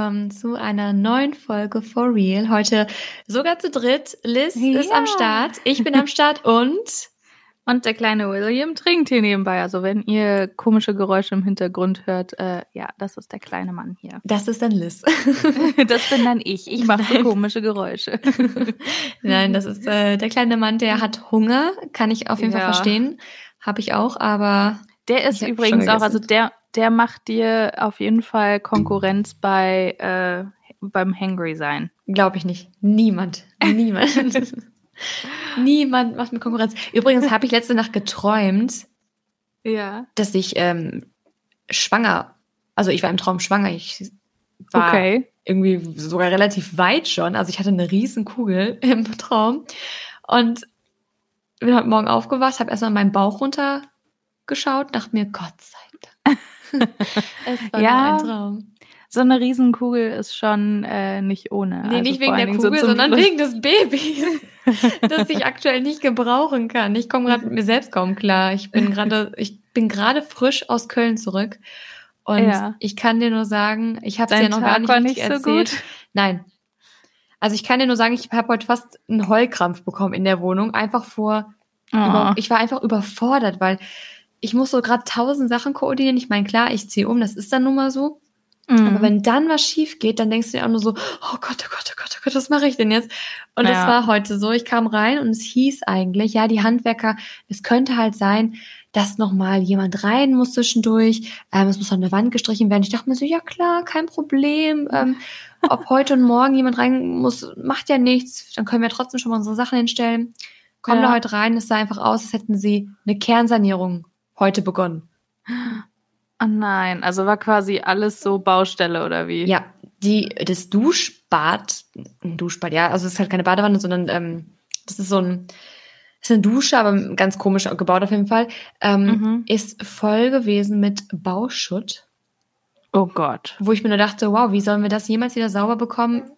willkommen zu einer neuen Folge For Real. Heute sogar zu dritt. Liz ja. ist am Start, ich bin am Start und und der kleine William trinkt hier nebenbei. Also wenn ihr komische Geräusche im Hintergrund hört, äh, ja, das ist der kleine Mann hier. Das ist dann Liz. das bin dann ich. Ich mache so komische Geräusche. Nein, das ist äh, der kleine Mann, der hat Hunger. Kann ich auf jeden ja. Fall verstehen. Habe ich auch, aber. Der ist übrigens auch, also der, der macht dir auf jeden Fall Konkurrenz bei äh, beim Hangry sein. Glaube ich nicht. Niemand. Niemand. Niemand macht mir Konkurrenz. Übrigens habe ich letzte Nacht geträumt, ja. dass ich ähm, schwanger, also ich war im Traum schwanger. Ich war okay. irgendwie sogar relativ weit schon. Also ich hatte eine riesen Kugel im Traum und bin heute Morgen aufgewacht, habe erstmal meinen Bauch runtergeschaut, dachte mir, Gott sei Dank. es war ja. ein Traum so eine Riesenkugel ist schon äh, nicht ohne. Nee, also nicht wegen der Kugel, so sondern wegen des Babys, das ich aktuell nicht gebrauchen kann. Ich komme gerade mit mir selbst kaum klar. Ich bin gerade, ich bin gerade frisch aus Köln zurück. Und ja. ich kann dir nur sagen, ich habe es ja noch Tag gar nicht, nicht erzählt. So gut. Nein. Also ich kann dir nur sagen, ich habe heute fast einen Heulkrampf bekommen in der Wohnung, einfach vor. Oh. Ich war einfach überfordert, weil ich muss so gerade tausend Sachen koordinieren. Ich meine, klar, ich ziehe um, das ist dann nun mal so. Mhm. Aber wenn dann was schief geht, dann denkst du dir auch nur so, oh Gott, oh Gott, oh Gott, oh Gott, was mache ich denn jetzt? Und ja. das war heute so. Ich kam rein und es hieß eigentlich, ja, die Handwerker, es könnte halt sein, dass nochmal jemand rein muss zwischendurch. Ähm, es muss an der Wand gestrichen werden. Ich dachte mir so, ja klar, kein Problem. Ähm, ob heute und morgen jemand rein muss, macht ja nichts. Dann können wir trotzdem schon mal unsere Sachen hinstellen. Kommen ja. da heute rein, es sah einfach aus, als hätten sie eine Kernsanierung heute begonnen. Oh nein, also war quasi alles so Baustelle oder wie? Ja, die, das Duschbad, ein Duschbad, ja, also es ist halt keine Badewanne, sondern ähm, das ist so ein, ist eine Dusche, aber ganz komisch gebaut auf jeden Fall, ähm, mhm. ist voll gewesen mit Bauschutt. Oh Gott. Wo ich mir nur dachte, wow, wie sollen wir das jemals wieder sauber bekommen,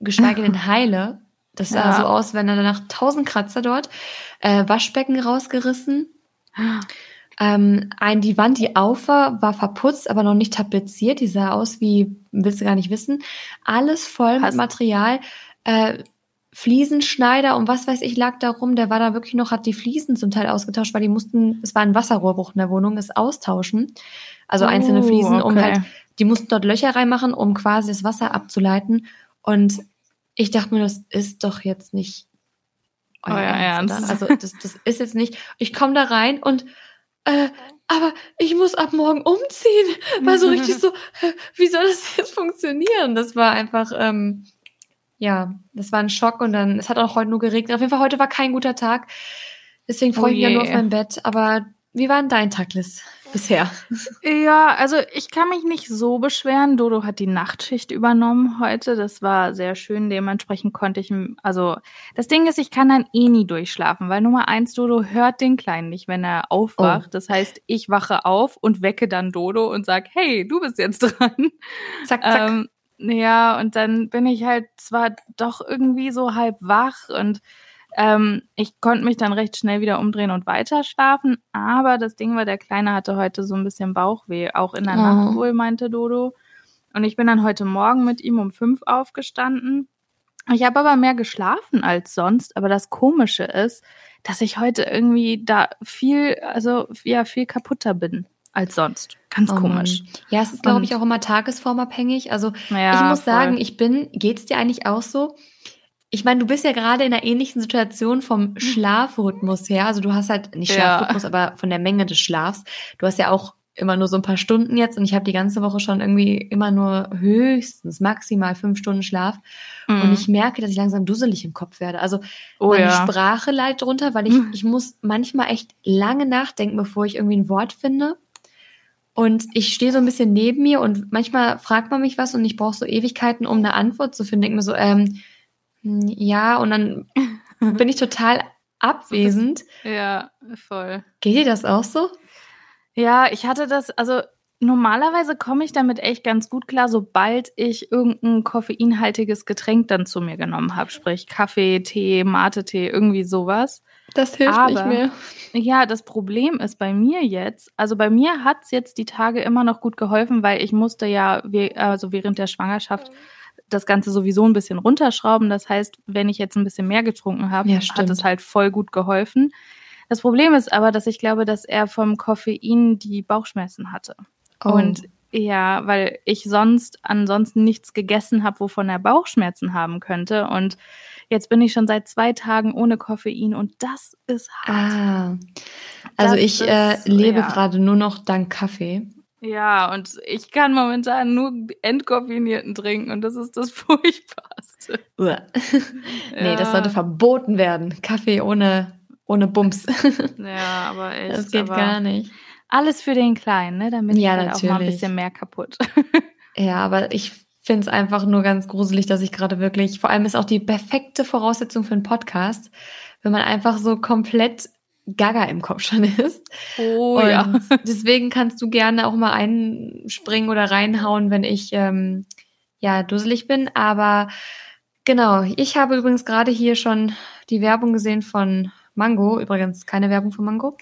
geschweige denn heile? Das sah ja. so aus, wenn danach tausend Kratzer dort, äh, Waschbecken rausgerissen. Ähm, ein, die Wand, die auf war, war verputzt, aber noch nicht tapeziert. Die sah aus wie, willst du gar nicht wissen. Alles voll Hast mit Material. Äh, Fliesenschneider und was weiß ich lag da rum. Der war da wirklich noch, hat die Fliesen zum Teil ausgetauscht, weil die mussten, es war ein Wasserrohrbruch in der Wohnung, es austauschen. Also oh, einzelne Fliesen, okay. um halt, die mussten dort Löcher reinmachen, um quasi das Wasser abzuleiten. Und ich dachte mir, das ist doch jetzt nicht euer, euer Ernst. Ernst. Also das, das ist jetzt nicht. Ich komme da rein und äh, aber ich muss ab morgen umziehen. War so richtig so, wie soll das jetzt funktionieren? Das war einfach, ähm, ja, das war ein Schock und dann, es hat auch heute nur geregnet. Auf jeden Fall, heute war kein guter Tag. Deswegen freue ich mich ja nur auf mein Bett. Aber wie war denn dein Tag, Liz? bisher. Ja, also ich kann mich nicht so beschweren. Dodo hat die Nachtschicht übernommen heute. Das war sehr schön. Dementsprechend konnte ich, also das Ding ist, ich kann dann eh nie durchschlafen, weil Nummer eins, Dodo hört den Kleinen nicht, wenn er aufwacht. Oh. Das heißt, ich wache auf und wecke dann Dodo und sag, hey, du bist jetzt dran. Zack, zack. Ähm, ja, und dann bin ich halt zwar doch irgendwie so halb wach und ähm, ich konnte mich dann recht schnell wieder umdrehen und weiter schlafen, aber das Ding war, der Kleine hatte heute so ein bisschen Bauchweh, auch in der oh. Nacht wohl, meinte Dodo. Und ich bin dann heute Morgen mit ihm um fünf aufgestanden. Ich habe aber mehr geschlafen als sonst, aber das Komische ist, dass ich heute irgendwie da viel, also ja, viel kaputter bin als sonst. Ganz oh komisch. Ja, es ist, glaube ich, auch immer tagesformabhängig. Also ja, ich muss voll. sagen, ich bin, geht's dir eigentlich auch so? Ich meine, du bist ja gerade in einer ähnlichen Situation vom mhm. Schlafrhythmus her. Also du hast halt nicht Schlafrhythmus, ja. aber von der Menge des Schlafs. Du hast ja auch immer nur so ein paar Stunden jetzt und ich habe die ganze Woche schon irgendwie immer nur höchstens maximal fünf Stunden Schlaf. Mhm. Und ich merke, dass ich langsam dusselig im Kopf werde. Also oh, meine ja. Sprache leidet drunter, weil ich, mhm. ich muss manchmal echt lange nachdenken, bevor ich irgendwie ein Wort finde. Und ich stehe so ein bisschen neben mir und manchmal fragt man mich was und ich brauche so Ewigkeiten, um eine Antwort zu finden. Denke mir so, ähm, ja, und dann bin ich total abwesend. ja, voll. Geht dir das auch so? Ja, ich hatte das, also normalerweise komme ich damit echt ganz gut klar, sobald ich irgendein koffeinhaltiges Getränk dann zu mir genommen habe, sprich Kaffee, Tee, Mate-Tee, irgendwie sowas. Das hilft Aber, nicht mehr. Ja, das Problem ist bei mir jetzt, also bei mir hat es jetzt die Tage immer noch gut geholfen, weil ich musste ja, also während der Schwangerschaft das Ganze sowieso ein bisschen runterschrauben. Das heißt, wenn ich jetzt ein bisschen mehr getrunken habe, ja, hat es halt voll gut geholfen. Das Problem ist aber, dass ich glaube, dass er vom Koffein die Bauchschmerzen hatte. Oh. Und ja, weil ich sonst ansonsten nichts gegessen habe, wovon er Bauchschmerzen haben könnte. Und jetzt bin ich schon seit zwei Tagen ohne Koffein und das ist hart. Ah. Also das ich äh, ist, äh, lebe ja. gerade nur noch dank Kaffee. Ja, und ich kann momentan nur entkoffinierten trinken und das ist das Furchtbarste. nee, ja. das sollte verboten werden. Kaffee ohne, ohne Bums. ja, aber echt. Das geht gar nicht. Alles für den Kleinen, ne? Damit ja, halt auch mal ein bisschen mehr kaputt. ja, aber ich finde es einfach nur ganz gruselig, dass ich gerade wirklich, vor allem ist auch die perfekte Voraussetzung für einen Podcast, wenn man einfach so komplett gaga im Kopf schon ist. Oh Und ja. Deswegen kannst du gerne auch mal einspringen oder reinhauen, wenn ich ähm, ja dusselig bin. Aber genau, ich habe übrigens gerade hier schon die Werbung gesehen von Mango. Übrigens keine Werbung von Mango.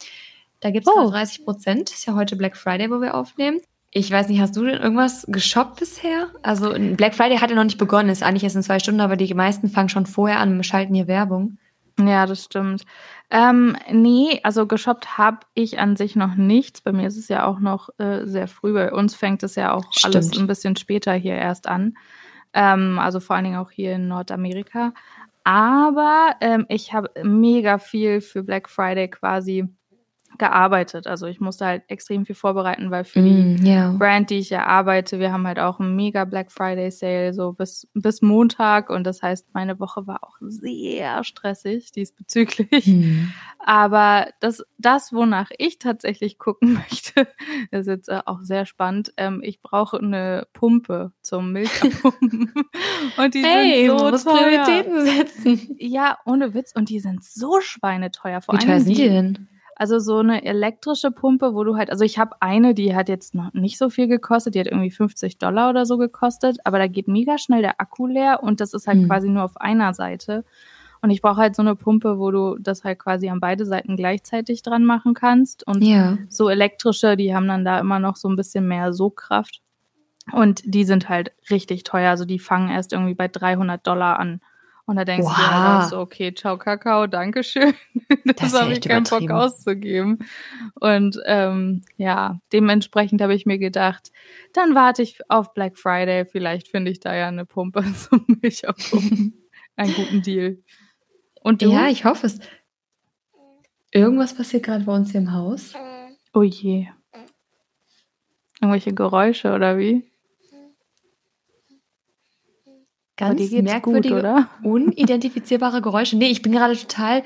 Da gibt es oh. 30 Prozent. Ist ja heute Black Friday, wo wir aufnehmen. Ich weiß nicht, hast du denn irgendwas geshoppt bisher? Also Black Friday hat ja noch nicht begonnen, ist eigentlich erst in zwei Stunden, aber die meisten fangen schon vorher an und schalten hier Werbung. Ja, das stimmt. Ähm, nee, also geshoppt habe ich an sich noch nichts. Bei mir ist es ja auch noch äh, sehr früh. Bei uns fängt es ja auch stimmt. alles ein bisschen später hier erst an. Ähm, also vor allen Dingen auch hier in Nordamerika. Aber ähm, ich habe mega viel für Black Friday quasi gearbeitet. Also ich musste halt extrem viel vorbereiten, weil für mm, die yeah. Brand, die ich ja arbeite, wir haben halt auch einen mega Black Friday Sale so bis, bis Montag und das heißt, meine Woche war auch sehr stressig diesbezüglich. Mm. Aber das, das, wonach ich tatsächlich gucken möchte, ist jetzt äh, auch sehr spannend. Ähm, ich brauche eine Pumpe zum Milchpumpen. und die hey, sind so teuer. Prioritäten setzen. Ja, ohne Witz. Und die sind so schweineteuer. Vor Wie teuer sind die denn? Also so eine elektrische Pumpe, wo du halt, also ich habe eine, die hat jetzt noch nicht so viel gekostet, die hat irgendwie 50 Dollar oder so gekostet, aber da geht mega schnell der Akku leer und das ist halt mhm. quasi nur auf einer Seite. Und ich brauche halt so eine Pumpe, wo du das halt quasi an beide Seiten gleichzeitig dran machen kannst. Und ja. so elektrische, die haben dann da immer noch so ein bisschen mehr Sogkraft. Und die sind halt richtig teuer. Also die fangen erst irgendwie bei 300 Dollar an. Und da denkst wow. du dir halt so, okay, ciao Kakao, danke schön. das, das habe ich keinen Bock auszugeben. Und ähm, ja, dementsprechend habe ich mir gedacht, dann warte ich auf Black Friday. Vielleicht finde ich da ja eine Pumpe zum Milchpumpen. Einen guten Deal. Und du? Ja, ich hoffe es. Irgendwas passiert gerade bei uns hier im Haus. Oh je. Irgendwelche Geräusche oder wie? Ganz merkwürdige, gut, oder? unidentifizierbare Geräusche. Nee, ich bin gerade total.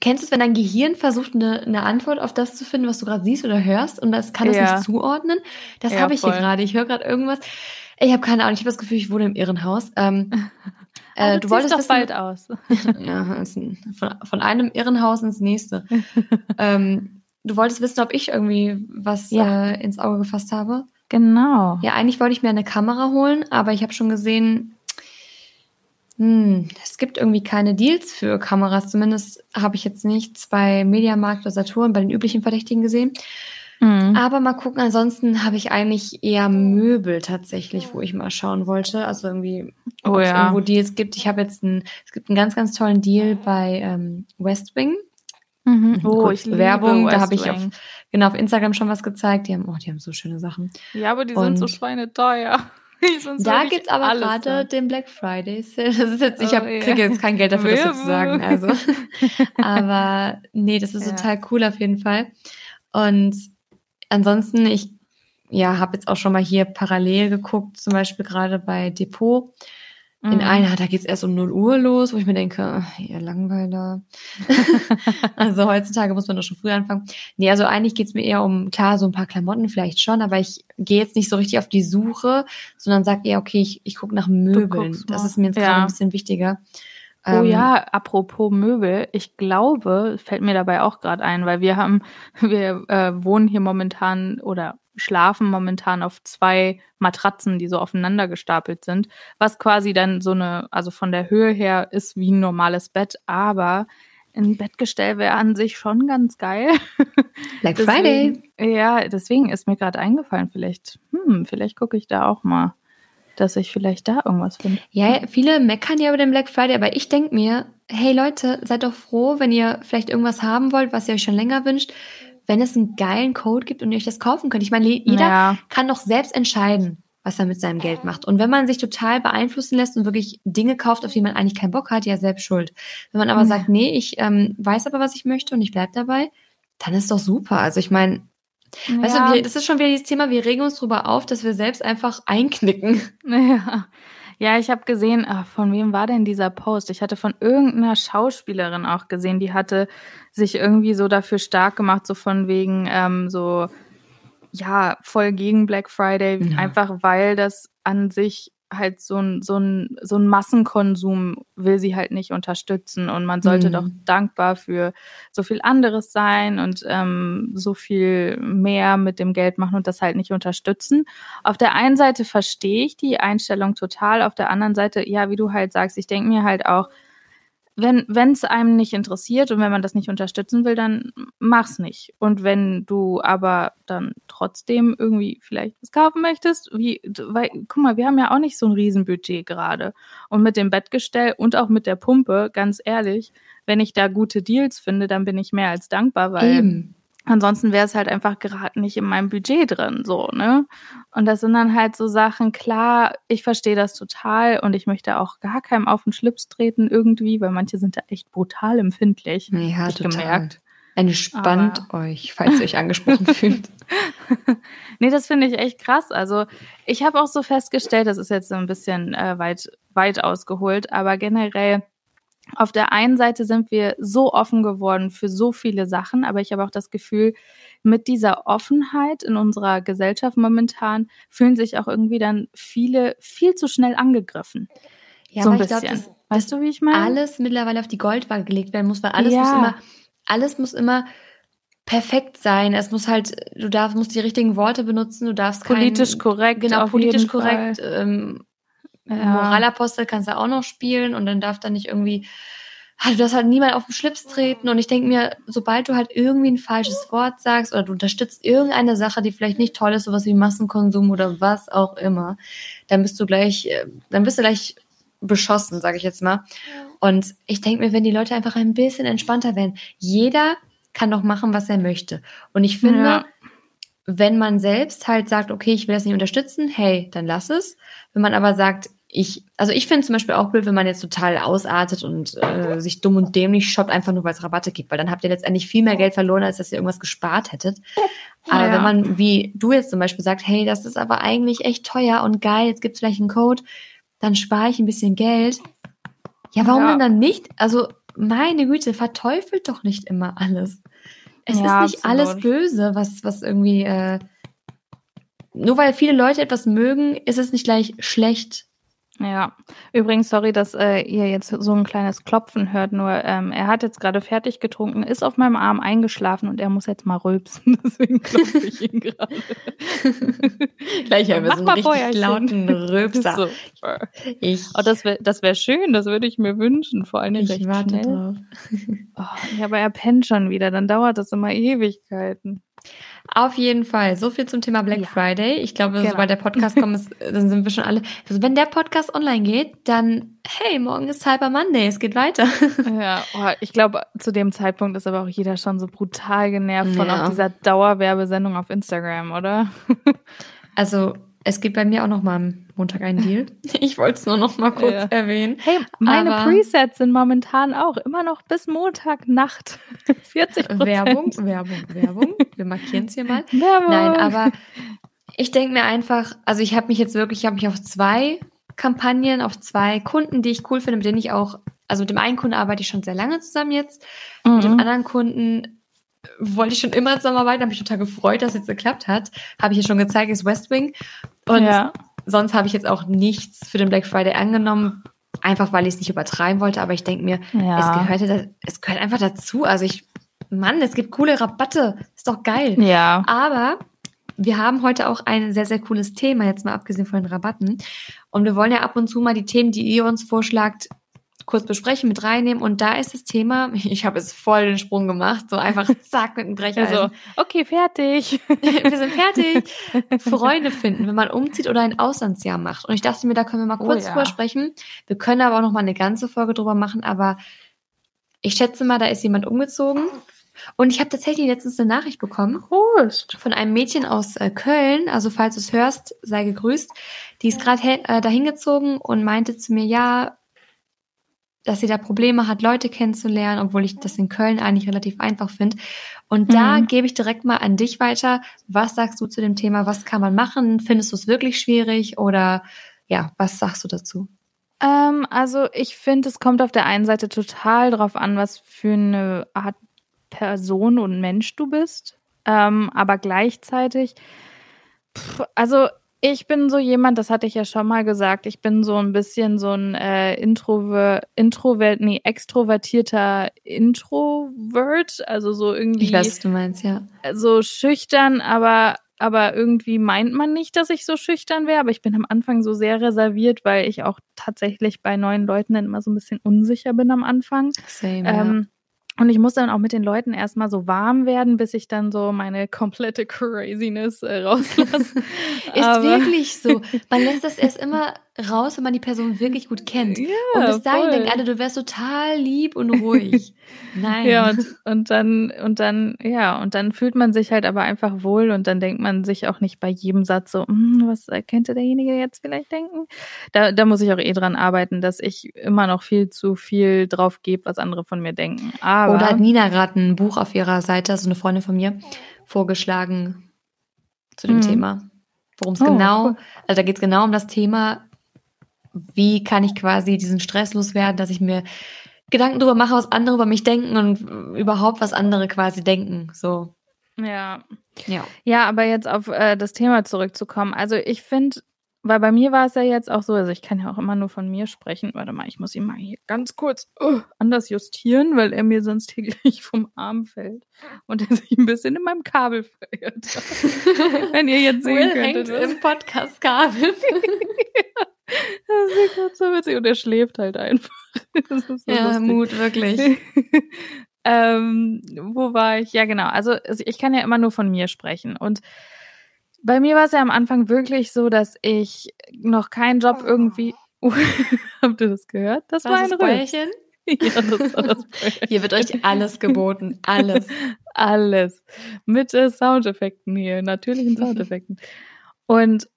Kennst du es, wenn dein Gehirn versucht, eine, eine Antwort auf das zu finden, was du gerade siehst oder hörst und das kann es ja. nicht zuordnen? Das ja, habe ich voll. hier gerade. Ich höre gerade irgendwas. Ich habe keine Ahnung. Ich habe das Gefühl, ich wohne im Irrenhaus. Ähm, äh, du wolltest doch wissen, bald aus. ja, von, von einem Irrenhaus ins nächste. ähm, du wolltest wissen, ob ich irgendwie was ja. äh, ins Auge gefasst habe. Genau. Ja, eigentlich wollte ich mir eine Kamera holen, aber ich habe schon gesehen, hm, es gibt irgendwie keine Deals für Kameras. Zumindest habe ich jetzt nichts bei Mediamarkt oder Saturn bei den üblichen Verdächtigen gesehen. Mhm. Aber mal gucken, ansonsten habe ich eigentlich eher Möbel tatsächlich, wo ich mal schauen wollte. Also irgendwie, oh, ja. es irgendwo Deals gibt. Ich habe jetzt einen, es gibt einen ganz, ganz tollen Deal bei ähm, West Wing. Mhm. Oh, ich Werbung, da habe ich auf, genau auf Instagram schon was gezeigt. Die haben, oh, die haben so schöne Sachen. Ja, aber die Und sind so schweineteuer. da gibt es aber gerade den Black Friday Sale. Das ist jetzt, ich hab, oh, yeah. kriege jetzt kein Geld dafür, das jetzt zu sagen. Also. aber nee, das ist ja. total cool auf jeden Fall. Und ansonsten, ich ja, habe jetzt auch schon mal hier parallel geguckt, zum Beispiel gerade bei Depot. In mhm. einer, da geht's erst um 0 Uhr los, wo ich mir denke, ihr Langweiler. also heutzutage muss man doch schon früh anfangen. Nee, also eigentlich geht's mir eher um, klar, so ein paar Klamotten vielleicht schon, aber ich gehe jetzt nicht so richtig auf die Suche, sondern sag eher, okay, ich, ich gucke nach Möbeln. Das ist mir jetzt ja. gerade ein bisschen wichtiger. Oh ähm, ja, apropos Möbel, ich glaube, fällt mir dabei auch gerade ein, weil wir haben, wir äh, wohnen hier momentan oder schlafen momentan auf zwei Matratzen, die so aufeinander gestapelt sind, was quasi dann so eine, also von der Höhe her ist wie ein normales Bett, aber ein Bettgestell wäre an sich schon ganz geil. Black deswegen, Friday. Ja, deswegen ist mir gerade eingefallen, vielleicht, hm, vielleicht gucke ich da auch mal, dass ich vielleicht da irgendwas finde. Ja, viele meckern ja über den Black Friday, aber ich denke mir, hey Leute, seid doch froh, wenn ihr vielleicht irgendwas haben wollt, was ihr euch schon länger wünscht, wenn es einen geilen Code gibt und ihr euch das kaufen könnt. Ich meine, jeder ja. kann doch selbst entscheiden, was er mit seinem Geld macht. Und wenn man sich total beeinflussen lässt und wirklich Dinge kauft, auf die man eigentlich keinen Bock hat, ja selbst schuld. Wenn man aber mhm. sagt, nee, ich ähm, weiß aber, was ich möchte und ich bleib dabei, dann ist doch super. Also ich meine, ja. weißt du, wir, das ist schon wieder dieses Thema, wir regen uns drüber auf, dass wir selbst einfach einknicken. Ja. Ja, ich habe gesehen, ach, von wem war denn dieser Post? Ich hatte von irgendeiner Schauspielerin auch gesehen, die hatte sich irgendwie so dafür stark gemacht, so von wegen ähm, so ja, voll gegen Black Friday, ja. einfach weil das an sich halt so ein, so ein, so ein Massenkonsum will sie halt nicht unterstützen und man sollte mhm. doch dankbar für so viel anderes sein und ähm, so viel mehr mit dem Geld machen und das halt nicht unterstützen. Auf der einen Seite verstehe ich die Einstellung total, auf der anderen Seite, ja, wie du halt sagst, ich denke mir halt auch, wenn es einem nicht interessiert und wenn man das nicht unterstützen will, dann mach's nicht. Und wenn du aber dann trotzdem irgendwie vielleicht was kaufen möchtest, wie, weil, guck mal, wir haben ja auch nicht so ein Riesenbudget gerade. Und mit dem Bettgestell und auch mit der Pumpe, ganz ehrlich, wenn ich da gute Deals finde, dann bin ich mehr als dankbar, weil Eben. Ansonsten wäre es halt einfach gerade nicht in meinem Budget drin, so, ne? Und das sind dann halt so Sachen, klar, ich verstehe das total und ich möchte auch gar keinem auf den Schlips treten irgendwie, weil manche sind da echt brutal empfindlich. Ja, total. Gemerkt. Entspannt Aber euch, falls ihr euch angesprochen fühlt. nee, das finde ich echt krass. Also ich habe auch so festgestellt, das ist jetzt so ein bisschen äh, weit, weit ausgeholt, aber generell auf der einen Seite sind wir so offen geworden für so viele Sachen, aber ich habe auch das Gefühl, mit dieser Offenheit in unserer Gesellschaft momentan fühlen sich auch irgendwie dann viele viel zu schnell angegriffen. Ja, so ein bisschen. Glaub, das, weißt du, wie ich meine? Alles mittlerweile auf die Goldwaage gelegt werden muss, weil alles ja. muss immer, alles muss immer perfekt sein. Es muss halt, du darfst, musst die richtigen Worte benutzen, du darfst politisch kein, korrekt, genau politisch korrekt, ähm, ja. Moralapostel kannst du auch noch spielen und dann darf da nicht irgendwie, also du darfst halt niemand auf den Schlips treten und ich denke mir, sobald du halt irgendwie ein falsches Wort sagst oder du unterstützt irgendeine Sache, die vielleicht nicht toll ist, sowas wie Massenkonsum oder was auch immer, dann bist du gleich, äh, dann bist du gleich beschossen, sage ich jetzt mal. Und ich denke mir, wenn die Leute einfach ein bisschen entspannter werden, jeder kann doch machen, was er möchte. Und ich finde, ja. wenn man selbst halt sagt, okay, ich will das nicht unterstützen, hey, dann lass es. Wenn man aber sagt, ich, also ich finde zum Beispiel auch blöd, wenn man jetzt total ausartet und äh, sich dumm und dämlich shoppt, einfach nur weil es Rabatte gibt, weil dann habt ihr letztendlich viel mehr Geld verloren, als dass ihr irgendwas gespart hättet. Aber ja. wenn man, wie du jetzt zum Beispiel sagt, hey, das ist aber eigentlich echt teuer und geil, jetzt gibt es vielleicht einen Code, dann spare ich ein bisschen Geld. Ja, warum ja. denn dann nicht? Also, meine Güte, verteufelt doch nicht immer alles. Es ja, ist nicht absolut. alles böse, was, was irgendwie, äh, nur weil viele Leute etwas mögen, ist es nicht gleich schlecht. Ja, übrigens, sorry, dass äh, ihr jetzt so ein kleines Klopfen hört, nur ähm, er hat jetzt gerade fertig getrunken, ist auf meinem Arm eingeschlafen und er muss jetzt mal rülpsen, deswegen klopfe ich ihn gerade. Gleich haben wir so einen richtig lauten Rülpser. So. Ich, oh, das wäre das wär schön, das würde ich mir wünschen, vor allem recht warte schnell. Drauf. Oh, ja, aber er pennt schon wieder, dann dauert das immer Ewigkeiten. Auf jeden Fall. So viel zum Thema Black ja. Friday. Ich glaube, genau. sobald der Podcast kommt, ist, dann sind wir schon alle. Also wenn der Podcast online geht, dann, hey, morgen ist Cyber Monday, es geht weiter. Ja, oh, ich glaube, zu dem Zeitpunkt ist aber auch jeder schon so brutal genervt ja. von auch dieser Dauerwerbesendung auf Instagram, oder? Also es gibt bei mir auch noch mal am Montag einen Deal. Ich wollte es nur noch mal kurz ja. erwähnen. Hey, meine aber Presets sind momentan auch immer noch bis Montag Nacht 40 Werbung, Werbung, Werbung. Wir markieren es hier mal. Werbung. Nein, aber ich denke mir einfach, also ich habe mich jetzt wirklich, ich habe mich auf zwei Kampagnen, auf zwei Kunden, die ich cool finde, mit denen ich auch, also mit dem einen Kunden arbeite ich schon sehr lange zusammen jetzt, mhm. mit dem mhm. anderen Kunden wollte ich schon immer zusammenarbeiten, habe mich total gefreut, dass es jetzt geklappt hat. Habe ich ja schon gezeigt, ist West Wing. Und ja. sonst habe ich jetzt auch nichts für den Black Friday angenommen, einfach weil ich es nicht übertreiben wollte. Aber ich denke mir, ja. es, gehört, es gehört einfach dazu. Also ich, Mann, es gibt coole Rabatte. Ist doch geil. Ja. Aber wir haben heute auch ein sehr, sehr cooles Thema, jetzt mal abgesehen von den Rabatten. Und wir wollen ja ab und zu mal die Themen, die ihr uns vorschlagt, kurz besprechen, mit reinnehmen. Und da ist das Thema, ich habe jetzt voll den Sprung gemacht, so einfach zack mit einem Brecheisen. Also, okay, fertig. wir sind fertig. Freunde finden, wenn man umzieht oder ein Auslandsjahr macht. Und ich dachte mir, da können wir mal oh kurz oh, ja. drüber sprechen. Wir können aber auch noch mal eine ganze Folge drüber machen, aber ich schätze mal, da ist jemand umgezogen. Und ich habe tatsächlich letztens eine Nachricht bekommen Prost. von einem Mädchen aus äh, Köln. Also falls du es hörst, sei gegrüßt. Die ist gerade äh, dahin gezogen und meinte zu mir, ja, dass sie da Probleme hat, Leute kennenzulernen, obwohl ich das in Köln eigentlich relativ einfach finde. Und da mhm. gebe ich direkt mal an dich weiter. Was sagst du zu dem Thema? Was kann man machen? Findest du es wirklich schwierig oder ja, was sagst du dazu? Ähm, also ich finde, es kommt auf der einen Seite total drauf an, was für eine Art Person und Mensch du bist. Ähm, aber gleichzeitig, pff, also ich bin so jemand, das hatte ich ja schon mal gesagt, ich bin so ein bisschen so ein äh, Introver Introvert, nee, extrovertierter Introvert, also so irgendwie. Ich weiß, was du meinst, ja. So schüchtern, aber aber irgendwie meint man nicht, dass ich so schüchtern wäre. Aber ich bin am Anfang so sehr reserviert, weil ich auch tatsächlich bei neuen Leuten dann immer so ein bisschen unsicher bin am Anfang. Same, ähm, und ich muss dann auch mit den Leuten erstmal so warm werden, bis ich dann so meine komplette Craziness äh, rauslasse. Ist Aber wirklich so. Man lässt das erst immer raus, wenn man die Person wirklich gut kennt. Ja, und bis dahin voll. denken alle, du wärst total lieb und ruhig. Nein. Ja, und, und dann, und dann, ja, und dann fühlt man sich halt aber einfach wohl und dann denkt man sich auch nicht bei jedem Satz so, hm, was könnte derjenige jetzt vielleicht denken? Da, da muss ich auch eh dran arbeiten, dass ich immer noch viel zu viel drauf gebe, was andere von mir denken. Aber, Oder hat Nina gerade ein Buch auf ihrer Seite, so eine Freundin von mir, vorgeschlagen zu dem mhm. Thema. Worum es oh, genau, cool. also da geht es genau um das Thema, wie kann ich quasi diesen Stress loswerden, dass ich mir Gedanken darüber mache, was andere über mich denken und überhaupt was andere quasi denken. So. Ja. Ja. Ja, aber jetzt auf äh, das Thema zurückzukommen. Also ich finde, weil bei mir war es ja jetzt auch so, also ich kann ja auch immer nur von mir sprechen. Warte mal, ich muss ihn mal hier ganz kurz uh, anders justieren, weil er mir sonst hier gleich vom Arm fällt und er sich ein bisschen in meinem Kabel verirrt. Wenn ihr jetzt sehen Will könntet. Hängt im Podcast Kabel. Das ist gerade so witzig. Und er schläft halt einfach. So ja, lustig. Mut, wirklich. ähm, wo war ich? Ja, genau. Also ich kann ja immer nur von mir sprechen. Und bei mir war es ja am Anfang wirklich so, dass ich noch keinen Job irgendwie. Oh. Habt ihr das gehört? Das war, war ein Röhrchen. Ja, das war das Hier wird euch alles geboten. Alles. alles. Mit äh, Soundeffekten hier, natürlichen Soundeffekten. Und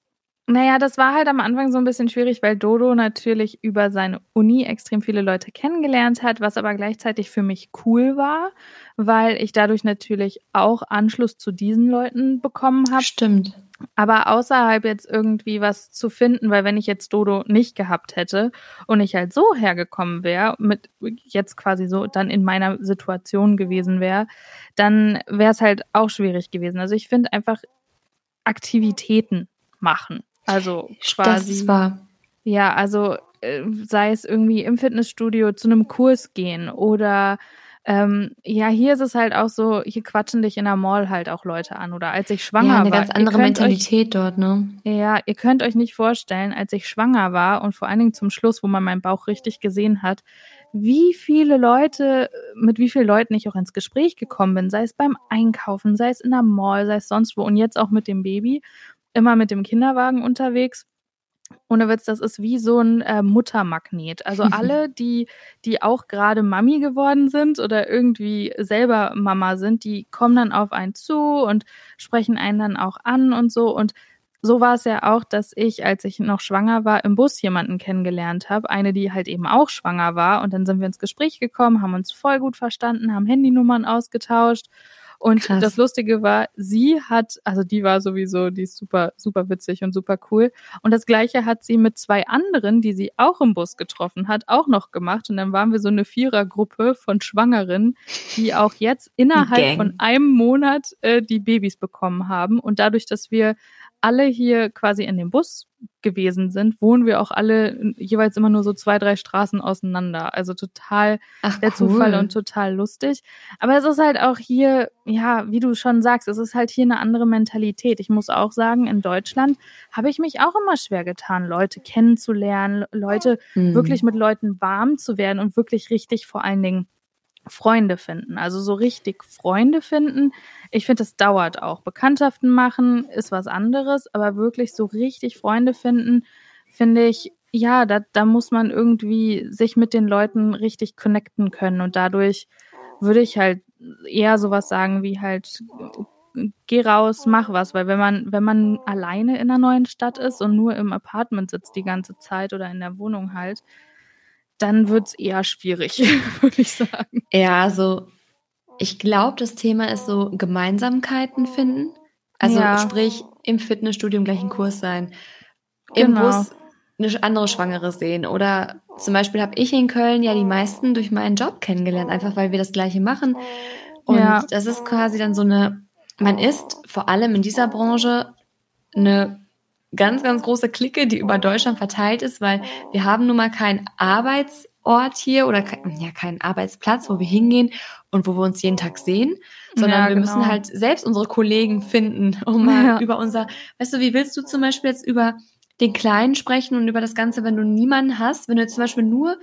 naja, das war halt am Anfang so ein bisschen schwierig, weil Dodo natürlich über seine Uni extrem viele Leute kennengelernt hat, was aber gleichzeitig für mich cool war, weil ich dadurch natürlich auch Anschluss zu diesen Leuten bekommen habe. Stimmt. Aber außerhalb jetzt irgendwie was zu finden, weil wenn ich jetzt Dodo nicht gehabt hätte und ich halt so hergekommen wäre, mit jetzt quasi so dann in meiner Situation gewesen wäre, dann wäre es halt auch schwierig gewesen. Also ich finde einfach Aktivitäten machen. Also quasi. Das war. Ja, also äh, sei es irgendwie im Fitnessstudio zu einem Kurs gehen oder ähm, ja, hier ist es halt auch so, hier quatschen dich in der Mall halt auch Leute an. Oder als ich schwanger war. Ja, eine war, ganz andere Mentalität euch, dort, ne? Ja, ihr könnt euch nicht vorstellen, als ich schwanger war und vor allen Dingen zum Schluss, wo man meinen Bauch richtig gesehen hat, wie viele Leute, mit wie vielen Leuten ich auch ins Gespräch gekommen bin, sei es beim Einkaufen, sei es in der Mall, sei es sonst wo und jetzt auch mit dem Baby immer mit dem Kinderwagen unterwegs. Ohne Witz, das ist wie so ein äh, Muttermagnet. Also alle, die, die auch gerade Mami geworden sind oder irgendwie selber Mama sind, die kommen dann auf einen zu und sprechen einen dann auch an und so. Und so war es ja auch, dass ich, als ich noch schwanger war, im Bus jemanden kennengelernt habe. Eine, die halt eben auch schwanger war. Und dann sind wir ins Gespräch gekommen, haben uns voll gut verstanden, haben Handynummern ausgetauscht. Und Krass. das Lustige war, sie hat, also die war sowieso, die ist super, super witzig und super cool. Und das Gleiche hat sie mit zwei anderen, die sie auch im Bus getroffen hat, auch noch gemacht. Und dann waren wir so eine Vierergruppe von Schwangeren, die auch jetzt innerhalb von einem Monat äh, die Babys bekommen haben. Und dadurch, dass wir alle hier quasi in dem Bus gewesen sind, wohnen wir auch alle jeweils immer nur so zwei, drei Straßen auseinander. Also total Ach, der cool. Zufall und total lustig. Aber es ist halt auch hier, ja, wie du schon sagst, es ist halt hier eine andere Mentalität. Ich muss auch sagen, in Deutschland habe ich mich auch immer schwer getan, Leute kennenzulernen, Leute mhm. wirklich mit Leuten warm zu werden und wirklich richtig vor allen Dingen Freunde finden. Also so richtig Freunde finden. Ich finde, das dauert auch. Bekanntschaften machen ist was anderes, aber wirklich so richtig Freunde finden, finde ich, ja, da, da muss man irgendwie sich mit den Leuten richtig connecten können. Und dadurch würde ich halt eher sowas sagen wie halt, geh raus, mach was. Weil wenn man, wenn man alleine in einer neuen Stadt ist und nur im Apartment sitzt die ganze Zeit oder in der Wohnung halt, dann wird es eher schwierig, würde ich sagen. Ja, also ich glaube, das Thema ist so Gemeinsamkeiten finden. Also ja. sprich, im Fitnessstudio im gleichen Kurs sein, im genau. Bus eine andere Schwangere sehen. Oder zum Beispiel habe ich in Köln ja die meisten durch meinen Job kennengelernt, einfach weil wir das gleiche machen. Und ja. das ist quasi dann so eine, man ist vor allem in dieser Branche eine ganz, ganz große Clique, die über Deutschland verteilt ist, weil wir haben nun mal keinen Arbeitsort hier oder kein, ja, keinen Arbeitsplatz, wo wir hingehen und wo wir uns jeden Tag sehen, sondern ja, wir genau. müssen halt selbst unsere Kollegen finden, um mal ja. über unser, weißt du, wie willst du zum Beispiel jetzt über den Kleinen sprechen und über das Ganze, wenn du niemanden hast, wenn du zum Beispiel nur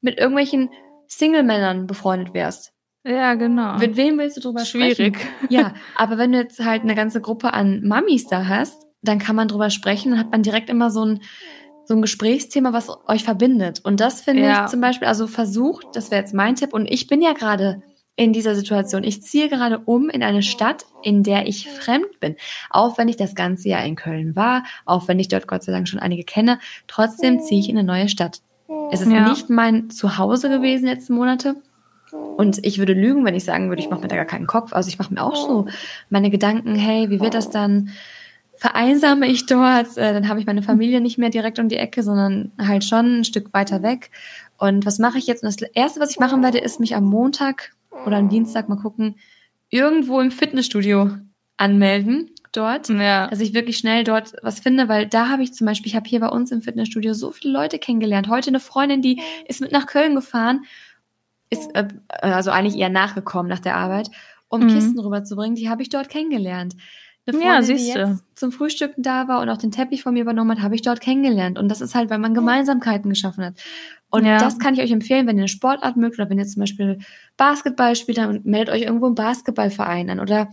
mit irgendwelchen Single-Männern befreundet wärst. Ja, genau. Mit wem willst du drüber Schwierig. sprechen? Schwierig. Ja, aber wenn du jetzt halt eine ganze Gruppe an Mamis da hast, dann kann man drüber sprechen und hat man direkt immer so ein, so ein Gesprächsthema, was euch verbindet. Und das finde ja. ich zum Beispiel, also versucht, das wäre jetzt mein Tipp, und ich bin ja gerade in dieser Situation. Ich ziehe gerade um in eine Stadt, in der ich fremd bin. Auch wenn ich das ganze Jahr in Köln war, auch wenn ich dort Gott sei Dank schon einige kenne, trotzdem ziehe ich in eine neue Stadt. Es ist ja. nicht mein Zuhause gewesen letzten Monate. Und ich würde lügen, wenn ich sagen würde, ich mache mir da gar keinen Kopf. Also ich mache mir auch so meine Gedanken, hey, wie wird das dann? Vereinsame ich dort, äh, dann habe ich meine Familie nicht mehr direkt um die Ecke, sondern halt schon ein Stück weiter weg. Und was mache ich jetzt? Und das Erste, was ich machen werde, ist mich am Montag oder am Dienstag mal gucken, irgendwo im Fitnessstudio anmelden dort, ja. dass ich wirklich schnell dort was finde, weil da habe ich zum Beispiel, ich habe hier bei uns im Fitnessstudio so viele Leute kennengelernt. Heute eine Freundin, die ist mit nach Köln gefahren, ist äh, also eigentlich eher nachgekommen nach der Arbeit, um mhm. Kisten rüberzubringen. Die habe ich dort kennengelernt. Eine Freundin, ja, die zum Frühstücken da war und auch den Teppich von mir übernommen hat, habe ich dort kennengelernt. Und das ist halt, weil man Gemeinsamkeiten geschaffen hat. Und ja. das kann ich euch empfehlen, wenn ihr eine Sportart mögt oder wenn ihr zum Beispiel Basketball spielt, dann meldet euch irgendwo im Basketballverein an oder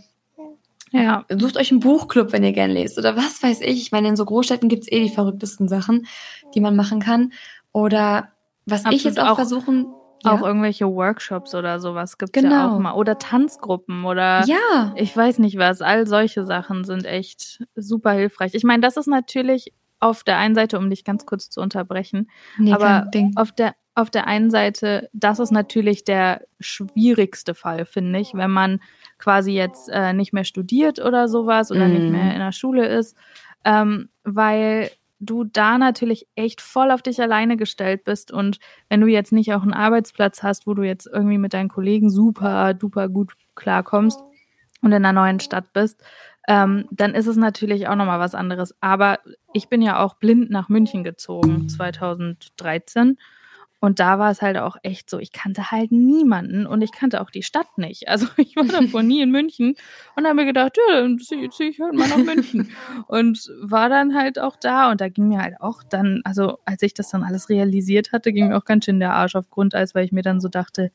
ja. sucht euch einen Buchclub, wenn ihr gern lest oder was weiß ich. Ich meine, in so Großstädten gibt's eh die verrücktesten Sachen, die man machen kann. Oder was Absolut ich jetzt auch, auch versuchen ja. Auch irgendwelche Workshops oder sowas gibt es genau. ja auch genau. mal. Oder Tanzgruppen oder ja. ich weiß nicht was. All solche Sachen sind echt super hilfreich. Ich meine, das ist natürlich auf der einen Seite, um dich ganz kurz zu unterbrechen, nee, aber auf der auf der einen Seite, das ist natürlich der schwierigste Fall, finde ich, wenn man quasi jetzt äh, nicht mehr studiert oder sowas oder mm. nicht mehr in der Schule ist, ähm, weil du da natürlich echt voll auf dich alleine gestellt bist und wenn du jetzt nicht auch einen Arbeitsplatz hast, wo du jetzt irgendwie mit deinen Kollegen super duper gut klarkommst und in einer neuen Stadt bist, ähm, dann ist es natürlich auch nochmal was anderes. Aber ich bin ja auch blind nach München gezogen 2013 und da war es halt auch echt so, ich kannte halt niemanden und ich kannte auch die Stadt nicht. Also ich war davor nie in München und habe mir gedacht, ja, dann ziehe zieh ich halt mal nach München. und war dann halt auch da und da ging mir halt auch dann, also als ich das dann alles realisiert hatte, ging mir auch ganz schön der Arsch auf Grundeis, weil ich mir dann so dachte,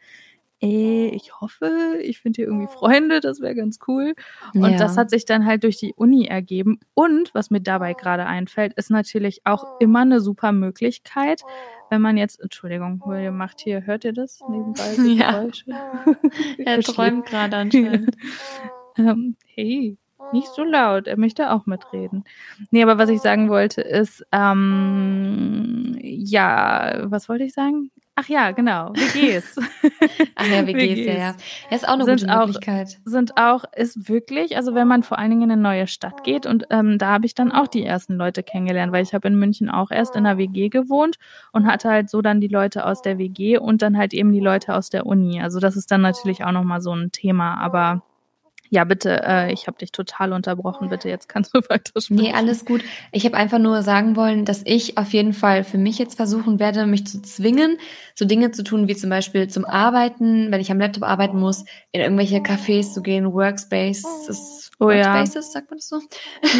ey, ich hoffe, ich finde hier irgendwie Freunde, das wäre ganz cool. Und ja. das hat sich dann halt durch die Uni ergeben. Und was mir dabei gerade einfällt, ist natürlich auch immer eine super Möglichkeit, wenn man jetzt, Entschuldigung, William macht hier, hört ihr das nebenbei? Ja. er träumt gerade anscheinend. ähm, hey, nicht so laut, er möchte auch mitreden. Nee, aber was ich sagen wollte ist, ähm, ja, was wollte ich sagen? Ach ja, genau, WGs. Ach ja, WGs, WGs. ja, ja. Das ist auch eine sind gute Möglichkeit. Auch, sind auch, ist wirklich, also wenn man vor allen Dingen in eine neue Stadt geht und ähm, da habe ich dann auch die ersten Leute kennengelernt, weil ich habe in München auch erst in einer WG gewohnt und hatte halt so dann die Leute aus der WG und dann halt eben die Leute aus der Uni. Also das ist dann natürlich auch nochmal so ein Thema, aber Ja, bitte, äh, ich habe dich total unterbrochen. Bitte, jetzt kannst du weiter sprechen. Nee, alles gut. Ich habe einfach nur sagen wollen, dass ich auf jeden Fall für mich jetzt versuchen werde, mich zu zwingen, so Dinge zu tun, wie zum Beispiel zum Arbeiten, wenn ich am Laptop arbeiten muss, in irgendwelche Cafés zu gehen, Workspaces, oh, Workspaces, ja. sagt man das so?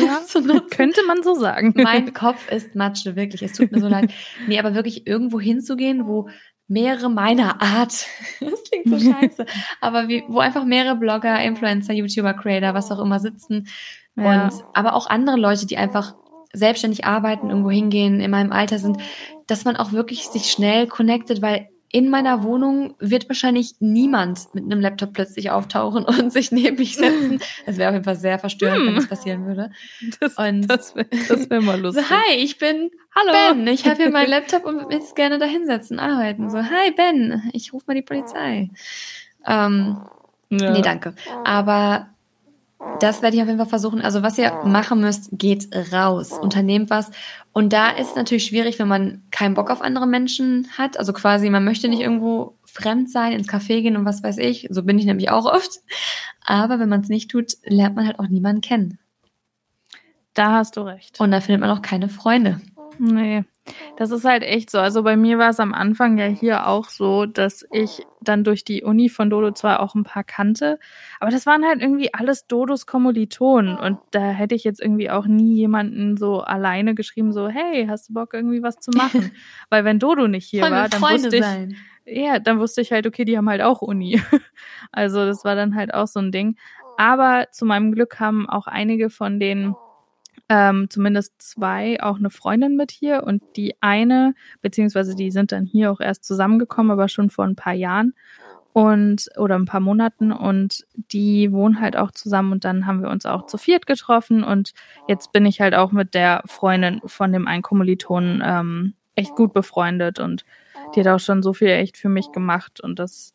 Ja, so könnte man so sagen. Mein Kopf ist Matsche, wirklich. Es tut mir so leid. Nee, aber wirklich irgendwo hinzugehen, wo mehrere meiner Art, das klingt so scheiße, aber wie, wo einfach mehrere Blogger, Influencer, YouTuber, Creator, was auch immer sitzen. Ja. und aber auch andere Leute, die einfach selbstständig arbeiten, irgendwo hingehen, in meinem Alter sind, dass man auch wirklich sich schnell connectet, weil in meiner Wohnung wird wahrscheinlich niemand mit einem Laptop plötzlich auftauchen und sich neben mich setzen. Das wäre auf jeden Fall sehr verstörend, hm. wenn das passieren würde. Das, und das wäre wär mal lustig. So, hi, ich bin Hallo. Ben. Ich habe hier meinen Laptop und würde jetzt gerne da hinsetzen, arbeiten. So, hi Ben, ich rufe mal die Polizei. Ähm, ja. Nee, danke. Aber das werde ich auf jeden Fall versuchen. Also was ihr machen müsst, geht raus, unternehmt was. Und da ist es natürlich schwierig, wenn man keinen Bock auf andere Menschen hat. Also quasi, man möchte nicht irgendwo fremd sein, ins Café gehen und was weiß ich. So bin ich nämlich auch oft. Aber wenn man es nicht tut, lernt man halt auch niemanden kennen. Da hast du recht. Und da findet man auch keine Freunde. Nee, das ist halt echt so. Also bei mir war es am Anfang ja hier auch so, dass ich dann durch die Uni von Dodo zwar auch ein paar kannte, aber das waren halt irgendwie alles Dodos Kommilitonen und da hätte ich jetzt irgendwie auch nie jemanden so alleine geschrieben, so, hey, hast du Bock irgendwie was zu machen? Weil wenn Dodo nicht hier war, dann Freunde wusste ich, sein. ja, dann wusste ich halt, okay, die haben halt auch Uni. also das war dann halt auch so ein Ding. Aber zu meinem Glück haben auch einige von den ähm, zumindest zwei auch eine Freundin mit hier und die eine, beziehungsweise die sind dann hier auch erst zusammengekommen, aber schon vor ein paar Jahren und oder ein paar Monaten und die wohnen halt auch zusammen und dann haben wir uns auch zu viert getroffen und jetzt bin ich halt auch mit der Freundin von dem einen Kommilitonen ähm, echt gut befreundet und die hat auch schon so viel echt für mich gemacht und das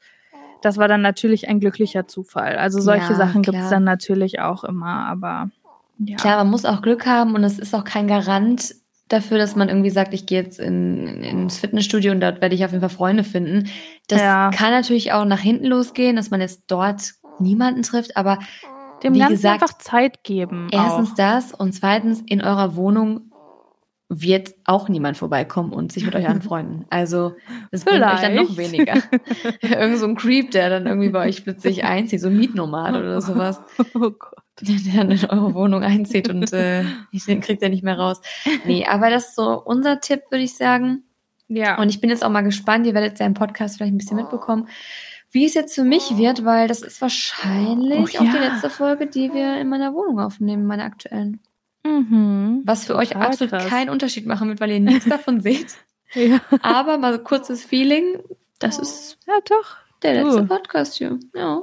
das war dann natürlich ein glücklicher Zufall. Also solche ja, Sachen gibt es dann natürlich auch immer, aber ja. Klar, man muss auch Glück haben und es ist auch kein Garant dafür, dass man irgendwie sagt, ich gehe jetzt in, ins Fitnessstudio und dort werde ich auf jeden Fall Freunde finden. Das ja. kann natürlich auch nach hinten losgehen, dass man jetzt dort niemanden trifft, aber dem wie Ganzen gesagt, einfach Zeit geben. Erstens auch. das und zweitens in eurer Wohnung wird auch niemand vorbeikommen und sich mit euch anfreunden. Also das bringt euch dann noch weniger. Irgend so ein Creep, der dann irgendwie bei euch plötzlich einzieht, so ein Mietnomad oder sowas. Oh Gott. Der dann in eure Wohnung einzieht und äh, den kriegt er nicht mehr raus. Nee, aber das ist so unser Tipp, würde ich sagen. Ja. Und ich bin jetzt auch mal gespannt, ihr werdet ja im Podcast vielleicht ein bisschen mitbekommen, wie es jetzt für mich wird, weil das ist wahrscheinlich oh, ja. auch die letzte Folge, die wir in meiner Wohnung aufnehmen, meine aktuellen. Mhm, Was für euch absolut krass. keinen Unterschied machen wird, weil ihr nichts davon seht. Ja. Aber mal so kurzes Feeling, das ist ja doch der letzte du. Podcast hier. Ja.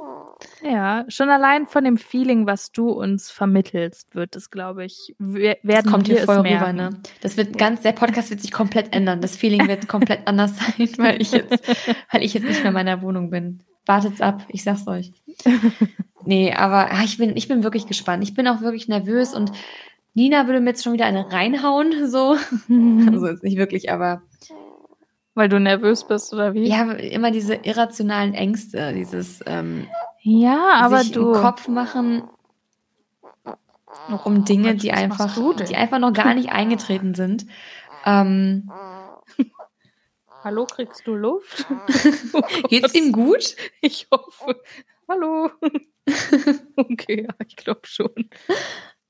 Ja, schon allein von dem Feeling, was du uns vermittelst, wird es, glaube ich, werden das kommt hier voll rüber, ne? Das wird ganz, der Podcast wird sich komplett ändern. Das Feeling wird komplett anders sein, weil ich jetzt, weil ich jetzt nicht mehr in meiner Wohnung bin. Wartet's ab, ich sag's euch. Nee, aber ah, ich bin, ich bin wirklich gespannt. Ich bin auch wirklich nervös und Nina würde mir jetzt schon wieder eine reinhauen, so. also jetzt nicht wirklich, aber. Weil du nervös bist, oder wie? Ja, immer diese irrationalen Ängste, dieses ähm, Ja, aber sich du. Im Kopf machen um Dinge, die einfach, die einfach noch gar nicht eingetreten sind. Ähm, Hallo, kriegst du Luft? oh Geht's ihm gut? Ich hoffe. Hallo. okay, ja, ich glaube schon.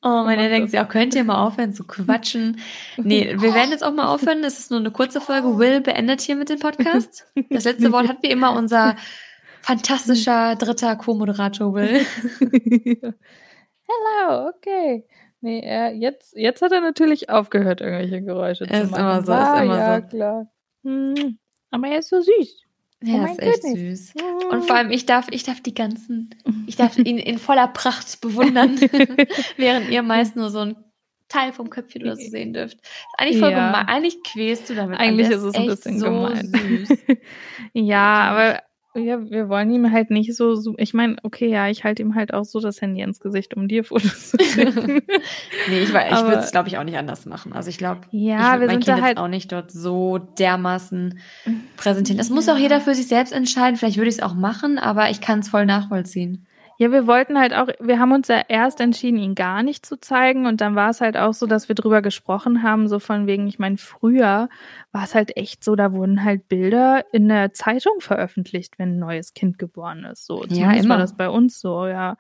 Oh, meine denkt sie auch, könnt ihr mal aufhören zu quatschen? Nee, wir werden jetzt auch mal aufhören. Es ist nur eine kurze Folge. Will beendet hier mit dem Podcast. Das letzte Wort hat wie immer unser fantastischer dritter Co-Moderator Will. Hello, okay. Nee, er, jetzt, jetzt hat er natürlich aufgehört, irgendwelche Geräusche er zu machen. Ist immer so, ist immer ja, so. klar. Hm, aber er ist so süß. Ja, oh ist echt Goodness. süß. Und vor allem, ich darf, ich darf die ganzen, ich darf ihn in voller Pracht bewundern, während ihr meist nur so ein Teil vom Köpfchen oder so sehen dürft. Eigentlich voll ja. gemein. Eigentlich quälst du damit. Eigentlich ist es ein bisschen so gemein. Ja, aber ja, wir wollen ihm halt nicht so, so ich meine, okay, ja, ich halte ihm halt auch so das Handy ins Gesicht, um dir Fotos zu schicken. nee, ich, ich würde es, glaube ich, auch nicht anders machen. Also ich glaube, ja, ich wir mein sind kind da halt auch nicht dort so dermaßen präsentieren. Das ja. muss auch jeder für sich selbst entscheiden. Vielleicht würde ich es auch machen, aber ich kann es voll nachvollziehen. Ja, wir wollten halt auch, wir haben uns ja erst entschieden, ihn gar nicht zu zeigen. Und dann war es halt auch so, dass wir drüber gesprochen haben, so von wegen, ich meine, früher war es halt echt so, da wurden halt Bilder in der Zeitung veröffentlicht, wenn ein neues Kind geboren ist. So, zumindest ja, immer. war das bei uns so, ja.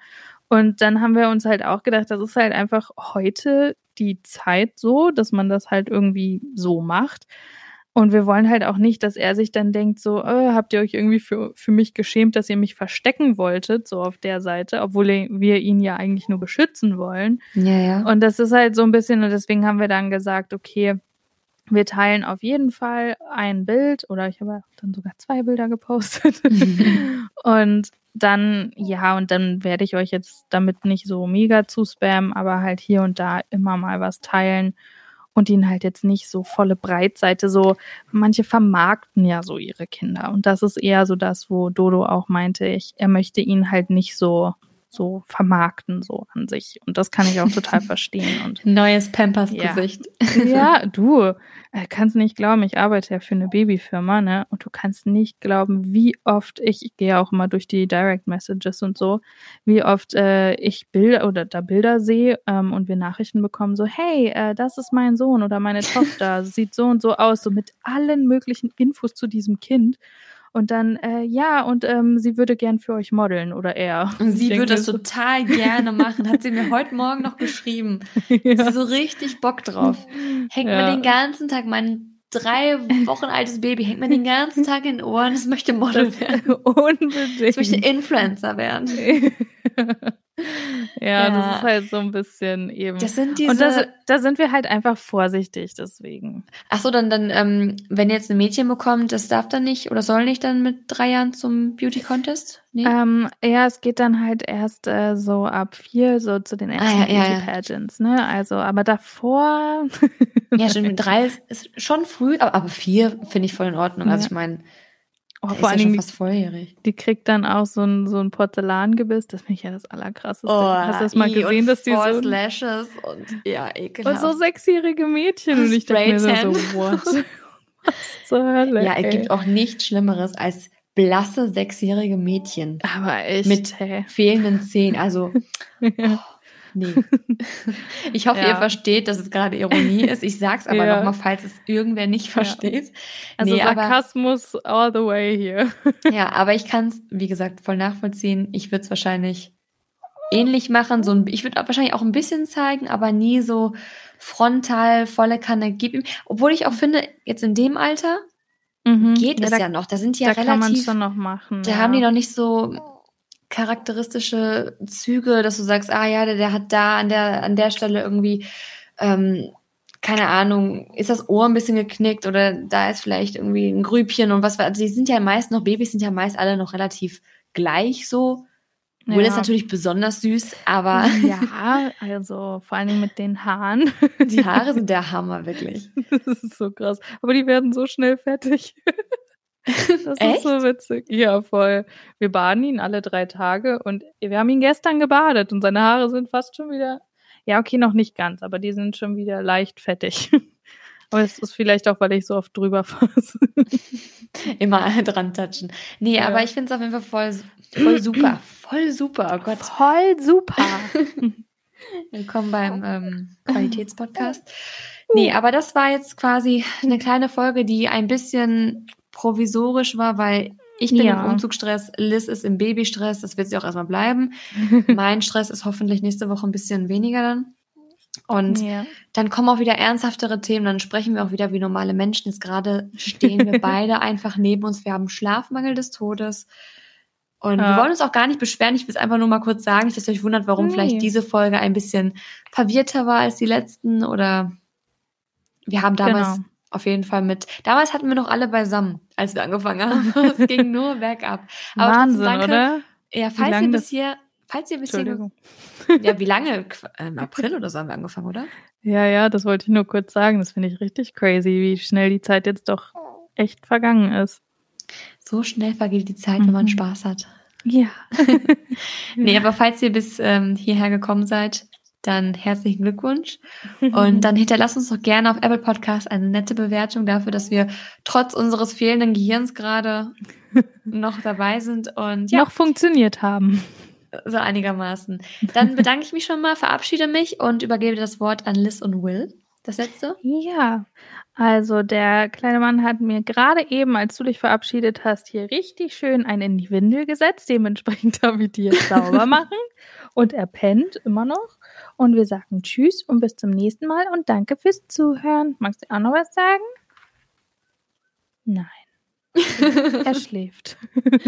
Und dann haben wir uns halt auch gedacht, das ist halt einfach heute die Zeit so, dass man das halt irgendwie so macht. Und wir wollen halt auch nicht, dass er sich dann denkt, so, äh, habt ihr euch irgendwie für, für mich geschämt, dass ihr mich verstecken wolltet, so auf der Seite, obwohl wir ihn ja eigentlich nur beschützen wollen. Ja, ja. Und das ist halt so ein bisschen, und deswegen haben wir dann gesagt, okay, wir teilen auf jeden Fall ein Bild oder ich habe dann sogar zwei Bilder gepostet. und dann, ja, und dann werde ich euch jetzt damit nicht so mega zu spammen, aber halt hier und da immer mal was teilen und ihn halt jetzt nicht so volle Breitseite, so manche vermarkten ja so ihre Kinder. Und das ist eher so das, wo Dodo auch meinte, ich, er möchte ihn halt nicht so so vermarkten so an sich. Und das kann ich auch total verstehen und neues Pampers Gesicht. Ja, ja du, kannst nicht glauben, ich arbeite ja für eine Babyfirma, ne? Und du kannst nicht glauben, wie oft ich, ich gehe auch immer durch die Direct Messages und so, wie oft äh, ich Bilder oder da Bilder sehe ähm, und wir Nachrichten bekommen, so, hey, äh, das ist mein Sohn oder meine Tochter, sieht so und so aus, so mit allen möglichen Infos zu diesem Kind. Und dann, äh, ja, und ähm, sie würde gern für euch modeln oder er. Und sie würde das total gerne machen, hat sie mir heute Morgen noch geschrieben. ja. Sie so richtig Bock drauf. Hängt ja. mir den ganzen Tag, mein drei Wochen altes Baby hängt mir den ganzen Tag in den Ohren, es möchte Model werden. Unbedingt. Es möchte Influencer werden. ja, ja, das ist halt so ein bisschen eben. Das sind diese. Und da, da sind wir halt einfach vorsichtig, deswegen. Ach so, dann, dann, ähm, wenn jetzt ein Mädchen bekommt, das darf dann nicht oder soll nicht dann mit drei Jahren zum Beauty Contest? Nee? Ähm, ja, es geht dann halt erst äh, so ab vier, so zu den ersten ah, ja, Beauty Pageants, ne? Also, aber davor. ja, schon mit drei ist, ist schon früh, aber, aber vier finde ich voll in Ordnung. Also ich meine. Oh, vor allem ja fast volljährig. Die kriegt dann auch so ein, so ein Porzellangebiss. Das finde ich ja das Allerkrasseste. Oh, Hast du das mal gesehen, dass die so. Lashes und ja, ekelhaft. Und so sechsjährige Mädchen. Und ich dachte mir so, what? Was zur Hölle? Ja, es gibt auch nichts Schlimmeres als blasse sechsjährige Mädchen. Aber echt. Mit hey. fehlenden Zähnen. Also. ja. oh. Nee. Ich hoffe, ja. ihr versteht, dass es gerade Ironie ist. Ich sag's aber ja. nochmal, falls es irgendwer nicht versteht. Ja. Also nee, Sarkasmus aber, all the way hier. Ja, aber ich kann es, wie gesagt, voll nachvollziehen. Ich würde es wahrscheinlich ähnlich machen. So ein, ich würde wahrscheinlich auch ein bisschen zeigen, aber nie so frontal, volle Kanne. Gib ihm. Obwohl ich auch finde, jetzt in dem Alter mhm. geht es da, ja noch. Da sind die ja da relativ. Kann man schon noch machen. Da haben die noch nicht so charakteristische Züge, dass du sagst, ah ja, der, der hat da an der, an der Stelle irgendwie, ähm, keine Ahnung, ist das Ohr ein bisschen geknickt oder da ist vielleicht irgendwie ein Grübchen und was, also die sind ja meist noch, Babys sind ja meist alle noch relativ gleich so. Will ja. ist natürlich besonders süß, aber. Ja, also vor allen Dingen mit den Haaren. Die Haare sind der Hammer, wirklich. Das ist so krass. Aber die werden so schnell fertig. Das Echt? ist so witzig. Ja, voll. Wir baden ihn alle drei Tage und wir haben ihn gestern gebadet und seine Haare sind fast schon wieder. Ja, okay, noch nicht ganz, aber die sind schon wieder leicht fettig. Aber es ist vielleicht auch, weil ich so oft drüber fasse. Immer dran touchen. Nee, ja. aber ich finde es auf jeden Fall voll, voll super. Voll super, oh Gott. Voll super. Willkommen beim ähm, Qualitätspodcast. Nee, aber das war jetzt quasi eine kleine Folge, die ein bisschen provisorisch war, weil ich bin ja. im Umzugsstress, Liz ist im Babystress, das wird sie auch erstmal bleiben. mein Stress ist hoffentlich nächste Woche ein bisschen weniger dann. Und ja. dann kommen auch wieder ernsthaftere Themen, dann sprechen wir auch wieder wie normale Menschen. Jetzt gerade stehen wir beide einfach neben uns. Wir haben Schlafmangel des Todes. Und ja. wir wollen uns auch gar nicht beschweren. Ich will es einfach nur mal kurz sagen, dass ihr euch wundert, warum nee. vielleicht diese Folge ein bisschen verwirrter war als die letzten. Oder wir haben damals genau auf jeden Fall mit. Damals hatten wir noch alle beisammen, als wir angefangen haben. es ging nur bergab. Aber Wahnsinn, danke, oder? Ja, falls ihr bis hier, falls ihr bis hier, ja, wie lange? Im April oder so haben wir angefangen, oder? Ja, ja, das wollte ich nur kurz sagen. Das finde ich richtig crazy, wie schnell die Zeit jetzt doch echt vergangen ist. So schnell vergeht die Zeit, mhm. wenn man mhm. Spaß hat. Ja. nee, aber falls ihr bis ähm, hierher gekommen seid, dann herzlichen Glückwunsch. Und dann hinterlasst uns doch gerne auf Apple Podcast eine nette Bewertung dafür, dass wir trotz unseres fehlenden Gehirns gerade noch dabei sind und ja. noch funktioniert haben. So einigermaßen. Dann bedanke ich mich schon mal, verabschiede mich und übergebe das Wort an Liz und Will. Das letzte? Ja, also der kleine Mann hat mir gerade eben, als du dich verabschiedet hast, hier richtig schön einen in die Windel gesetzt. Dementsprechend darf ich die jetzt sauber machen. Und er pennt immer noch. Und wir sagen Tschüss und bis zum nächsten Mal und danke fürs Zuhören. Magst du auch noch was sagen? Nein. er schläft.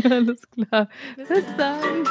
Alles klar. Bis dann.